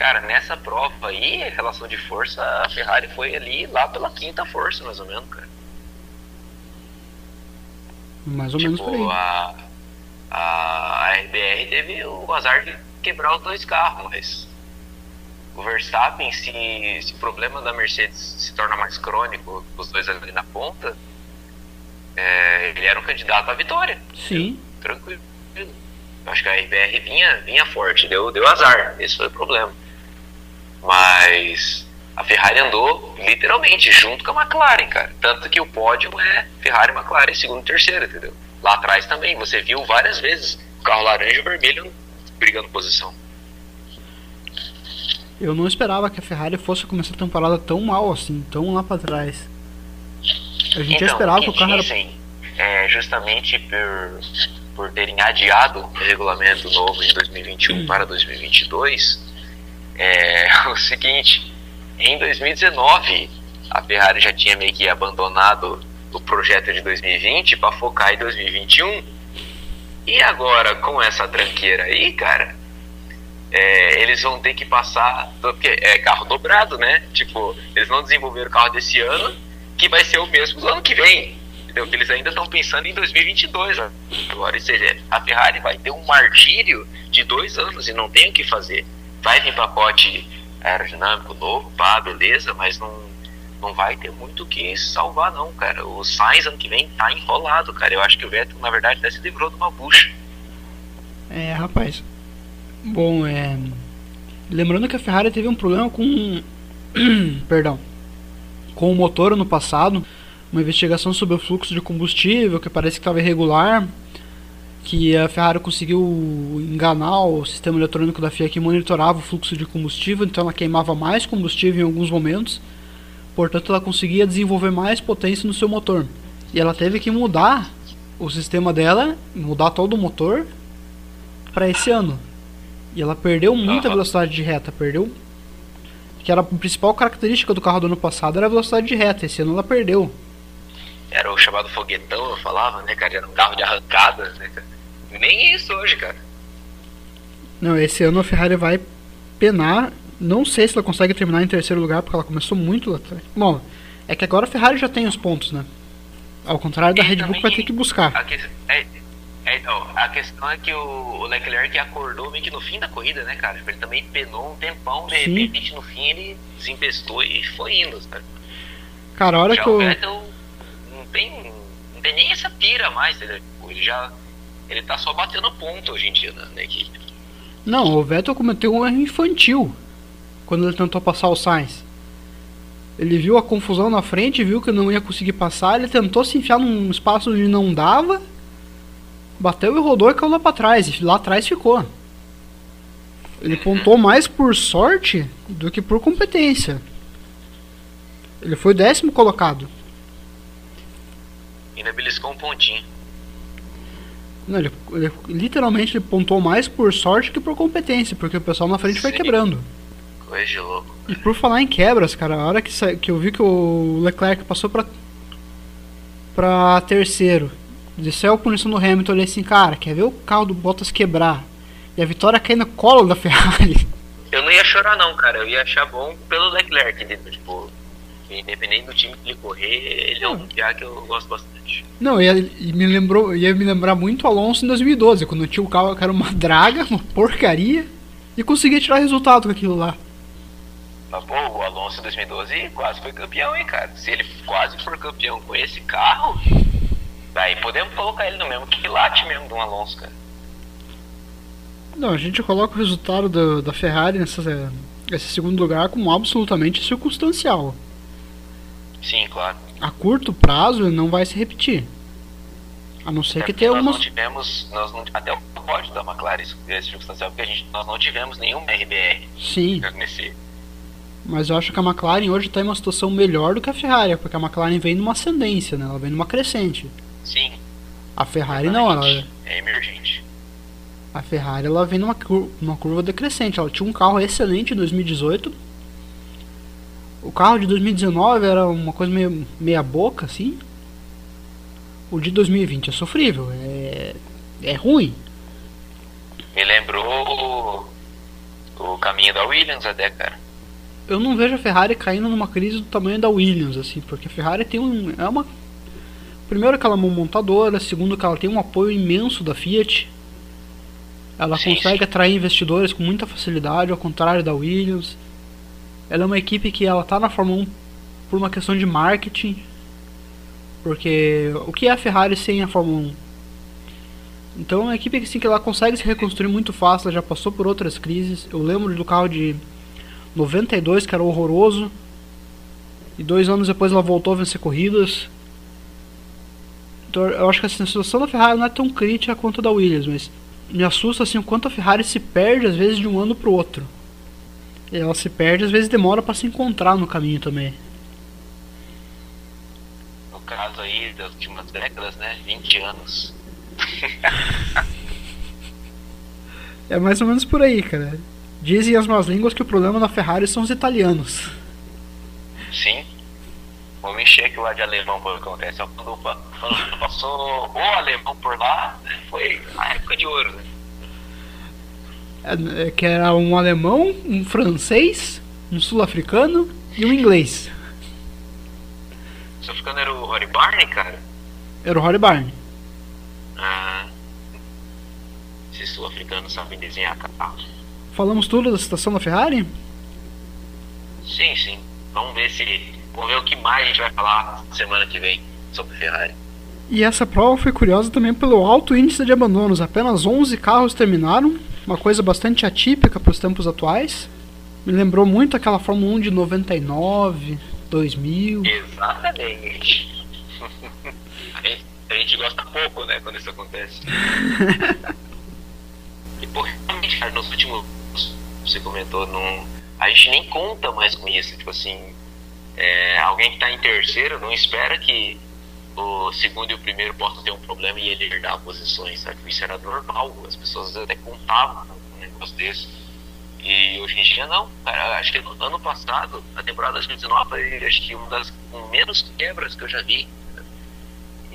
Cara, nessa prova aí, relação de força, a Ferrari foi ali lá pela quinta força, mais ou menos, cara. Mais ou tipo, menos por aí. A, a RBR teve o azar de quebrar os dois carros, mas o Verstappen, se, se o problema da Mercedes se torna mais crônico, os dois ali na ponta, é, ele era um candidato à vitória. Sim. Tranquilo. Acho que a RBR vinha, vinha forte, deu, deu azar. Esse foi o problema. Mas a Ferrari andou literalmente junto com a McLaren, cara. Tanto que o pódio é Ferrari, McLaren, segundo e terceiro, entendeu? Lá atrás também, você viu várias vezes o carro laranja e o vermelho brigando posição. Eu não esperava que a Ferrari fosse começar a temporada tão mal assim, tão lá pra trás. A gente já Então, esperava que o carro era. dizem é justamente por, por terem adiado o regulamento novo de 2021 para 2022 é o seguinte, em 2019 a Ferrari já tinha meio que abandonado o projeto de 2020 para focar em 2021 e agora com essa tranqueira aí, cara, é, eles vão ter que passar, porque é carro dobrado, né? Tipo, eles não desenvolveram o carro desse ano, que vai ser o mesmo do ano que vem. Entendeu? Eles ainda estão pensando em 2022 ó. agora. Ou seja, a Ferrari vai ter um martírio de dois anos e não tem o que fazer. Vai vir pacote aerodinâmico novo, pá, beleza, mas não, não vai ter muito o que salvar, não, cara. O Sainz ano que vem tá enrolado, cara. Eu acho que o Vettel, na verdade, até se livrou de uma bucha. É, rapaz. Bom, é. Lembrando que a Ferrari teve um problema com. Perdão. Com o motor no passado. Uma investigação sobre o fluxo de combustível que parece que estava irregular. Que a Ferrari conseguiu enganar o sistema eletrônico da FIA que monitorava o fluxo de combustível, então ela queimava mais combustível em alguns momentos. Portanto, ela conseguia desenvolver mais potência no seu motor. E ela teve que mudar o sistema dela, mudar todo o motor para esse ano. E ela perdeu muita velocidade de reta, perdeu. Que era a principal característica do carro do ano passado era a velocidade de reta. Esse ano ela perdeu. Era o chamado foguetão, eu falava, né, cara? Era um carro de arrancada, né, cara? Nem isso hoje, cara. Não, esse ano a Ferrari vai penar. Não sei se ela consegue terminar em terceiro lugar, porque ela começou muito lá atrás. Bom, é que agora a Ferrari já tem os pontos, né? Ao contrário da E Red Bull que vai ter que buscar. A, que- é- é, então, a questão é que o, Leclerc acordou meio que no fim da corrida, né, cara? Ele também penou um tempão, de Sim. repente no fim ele desempestou e foi indo, sabe? Cara, a hora já que o. Vettel tem, não tem nem essa pira mais, entendeu? Tipo, Ele já. Ele tá só batendo ponto hoje em dia na, na equipe. Não, o Vettel cometeu um erro infantil quando ele tentou passar o Sainz. Ele viu a confusão na frente, viu que não ia conseguir passar, ele tentou se enfiar num espaço onde não dava, bateu e rodou e caiu lá pra trás, e lá atrás ficou. Ele pontou mais por sorte do que por competência. Ele foi décimo colocado. Ainda beliscou um pontinho. Não, ele, ele- literalmente ele pontou mais por sorte que por competência, porque o pessoal na frente foi Sim. quebrando. Coisa de louco. E por falar em quebras, cara, a hora que, que eu vi que o Leclerc passou pra, pra terceiro, desceu a punição do Hamilton, eu olhei assim, cara, quer ver o carro do Bottas quebrar? E a vitória cair no colo da Ferrari. Eu não ia chorar não, cara. Eu ia achar bom pelo Leclerc? Tipo, independente do time que ele correr, ele é um piá que eu gosto bastante. Não, ia, e me lembrou, ia me lembrar muito Alonso em 2012, quando tinha o carro que era uma draga, uma porcaria, e conseguia tirar resultado com aquilo lá. Mas, pô, o Alonso em 2012 quase foi campeão, hein, cara. Se ele quase for campeão com esse carro, daí podemos colocar ele no mesmo quilate mesmo de um Alonso, cara. Não, a gente coloca o resultado da, da Ferrari nessa, nesse segundo lugar como absolutamente circunstancial. Sim, claro. A curto prazo ele não vai se repetir. A não ser Até que tenha nós algumas. não tivemos, nós não, até o pódio da McLaren é circunstancial, porque a gente, nós não tivemos nenhum RBR Sim, nesse. mas eu acho que a McLaren hoje está em uma situação melhor do que a Ferrari, porque a McLaren vem numa ascendência, né? Ela vem numa crescente. Sim, A Ferrari não, ela. é emergente. A Ferrari ela vem numa curva, numa curva decrescente. Ela tinha um carro excelente em 2018. O carro de 2019 era uma coisa meio meia boca assim. O de 2020 é sofrível, é é ruim. Me lembrou o, o caminho da Williams até, cara. Eu não vejo a Ferrari caindo numa crise do tamanho da Williams, assim, porque a Ferrari tem um. É uma. Primeiro que ela é uma montadora, segundo que ela tem um apoio imenso da Fiat. Ela sim, consegue sim. atrair investidores com muita facilidade, ao contrário da Williams. Ela é uma equipe que ela tá na Fórmula 1 por uma questão de marketing. Porque o que é a Ferrari sem a Fórmula 1? Então é uma equipe assim, que ela consegue se reconstruir muito fácil, ela já passou por outras crises. Eu lembro do carro de 92 que era horroroso. E dois anos depois ela voltou a vencer corridas. Então eu acho que assim, a situação da Ferrari não é tão crítica quanto a da Williams, mas me assusta assim o quanto a Ferrari se perde às vezes de um ano pro outro. Ela se perde, às vezes demora para se encontrar no caminho também. No caso aí das últimas décadas, né? 20 anos. é mais ou menos por aí, cara. Dizem as más línguas que o problema da Ferrari são os italianos. Sim. Vou mexer aqui lá de alemão por acontece. Quando, quando passou o alemão por lá, foi a época de ouro, né? É, é, que era um alemão, um francês, um sul-africano e um inglês. O sul-africano era o Rory Barney, cara? Era o Rory Barney. Ah. Esses sul-africanos sabem desenhar carro. Falamos tudo da situação da Ferrari? Sim, sim. Vamos ver se. Vamos ver o que mais a gente vai falar semana que vem sobre Ferrari. E essa prova foi curiosa também pelo alto índice de abandonos. Apenas 11 carros terminaram, uma coisa bastante atípica para os tempos atuais. Me lembrou muito aquela Fórmula 1 de 99, 2000. Exatamente. a gente gosta pouco, né, quando isso acontece. e, pô, realmente, cara, nos últimos. Você comentou, não, a gente nem conta mais com isso. Tipo assim, é, alguém que tá em terceiro não espera que o segundo e o primeiro possam ter um problema e ele herdar posições, sabe? Isso era normal, as pessoas até contavam com um negócio desse. E hoje em dia não, cara, acho que no ano passado, a temporada de 2019 foi acho que uma das com menos quebras que eu já vi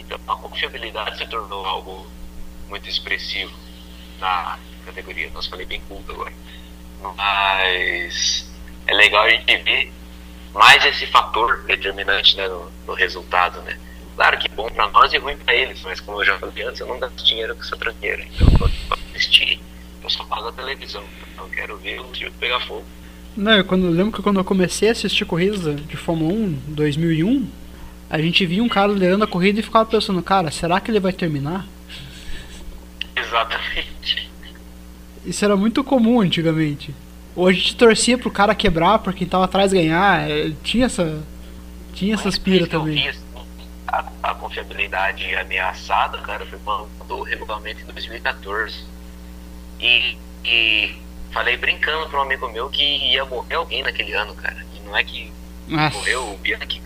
então a confiabilidade se tornou algo muito expressivo na categoria. Nossa, falei bem culto agora. Mas é legal a gente ver mais esse fator determinante né, no, no resultado, né? Claro que bom para nós e ruim para eles, mas como eu já falei antes, eu não gasto dinheiro com essa tranqueira. Então, para assistir, eu só pago a televisão. Então, eu quero ver o tio pegar fogo. Não, eu, quando, eu lembro que quando eu comecei a assistir corridas de Fórmula 1 2001, a gente via um cara liderando a corrida e ficava pensando, cara, será que ele vai terminar? Exatamente. Isso era muito comum antigamente. Ou a gente torcia pro cara quebrar porque quem tava atrás ganhar. É, tinha essa. Tinha essas piras também. Assim, a, a, confiabilidade ameaçada, cara, foi quando o regulamento em 2014. E, e falei brincando pra um amigo meu que ia morrer alguém naquele ano, cara. E não é que Nossa. morreu o Bianchi,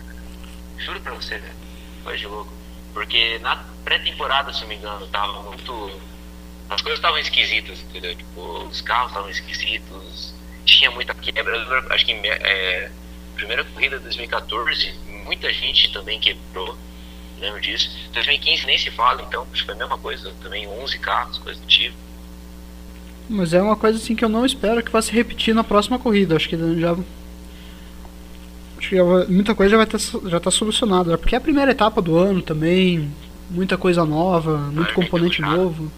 Juro pra você, velho. Foi de louco. Porque na pré-temporada, se não me engano, tava muito. As coisas estavam esquisitas, entendeu? Tipo, os carros estavam esquisitos, tinha muita quebra. Eu acho que é, primeira corrida de 2014, muita gente também quebrou. Lembro disso. 2015 nem se fala, então, acho que foi a mesma coisa. Também 11 carros, coisa do tipo. Mas é uma coisa assim que eu não espero que vá se repetir na próxima corrida. Acho que já acho que muita coisa já vai ter, já tá solucionada. Porque é a primeira etapa do ano também, muita coisa nova, muito componente novo.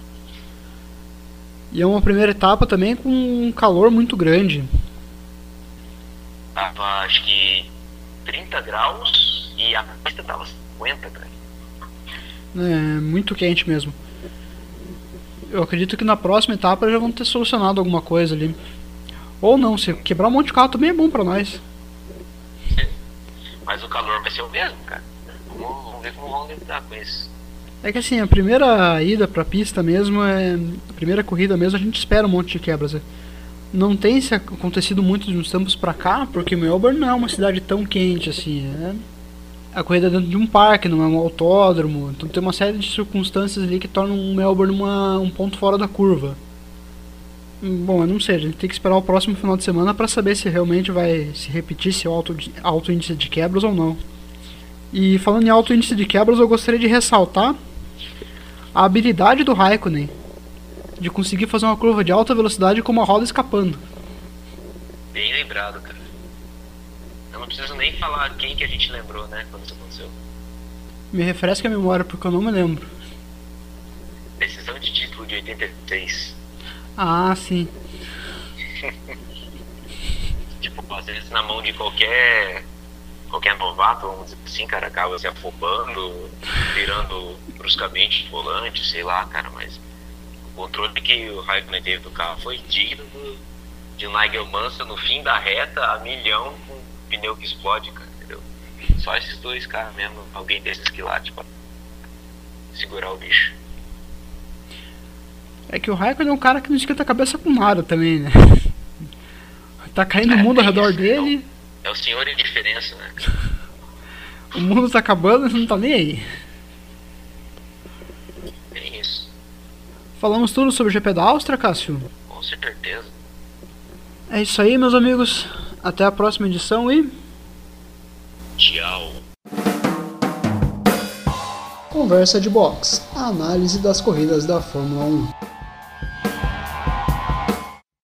E é uma primeira etapa também com um calor muito grande. Tava acho que 30 graus e a pista tava 50, cara. É, muito quente mesmo. Eu acredito que na próxima etapa já vão ter solucionado alguma coisa ali. Ou não, se quebrar um monte de carro também é bom pra nós. Mas o calor vai ser o mesmo, cara. Vamos, vamos ver como vão lidar com isso. É que assim, a primeira ida pra pista mesmo é. A primeira corrida mesmo a gente espera um monte de quebras. Não tem se acontecido muito nos tempos pra cá, porque Melbourne não é uma cidade tão quente assim. É a corrida dentro de um parque, não é um autódromo. Então tem uma série de circunstâncias ali que tornam Melbourne uma, um ponto fora da curva. Bom, eu não sei, a gente tem que esperar o próximo final de semana para saber se realmente vai se repetir esse alto, alto índice de quebras ou não. E falando em alto índice de quebras, eu gostaria de ressaltar a habilidade do Raikkonen de conseguir fazer uma curva de alta velocidade com uma roda escapando. Bem lembrado, cara. Não preciso nem falar quem que a gente lembrou, né, quando isso aconteceu. Me refresca a memória porque eu não me lembro. Decisão de título de 86. Ah, sim. tipo, às vezes na mão de qualquer qualquer novato, vamos dizer assim, cara, acaba se afobando, virando bruscamente volante, sei lá, cara, mas o controle que o Raikkonen teve do carro foi digno do, de Nigel Mansell no fim da reta, a milhão, com pneu que explode, cara, entendeu? Só esses dois caras mesmo, alguém desses que lá, tipo, segurar o bicho. É que o Raikkonen é um cara que não esquenta a cabeça com nada também, né? Tá caindo o mundo ao redor dele. É o senhor em diferença, né? o mundo tá acabando e não tá nem aí. É isso. Falamos tudo sobre o GP da Áustria, Cássio? Com certeza. É isso aí, meus amigos. Até a próxima edição e. Tchau. Conversa de Box a análise das corridas da Fórmula 1.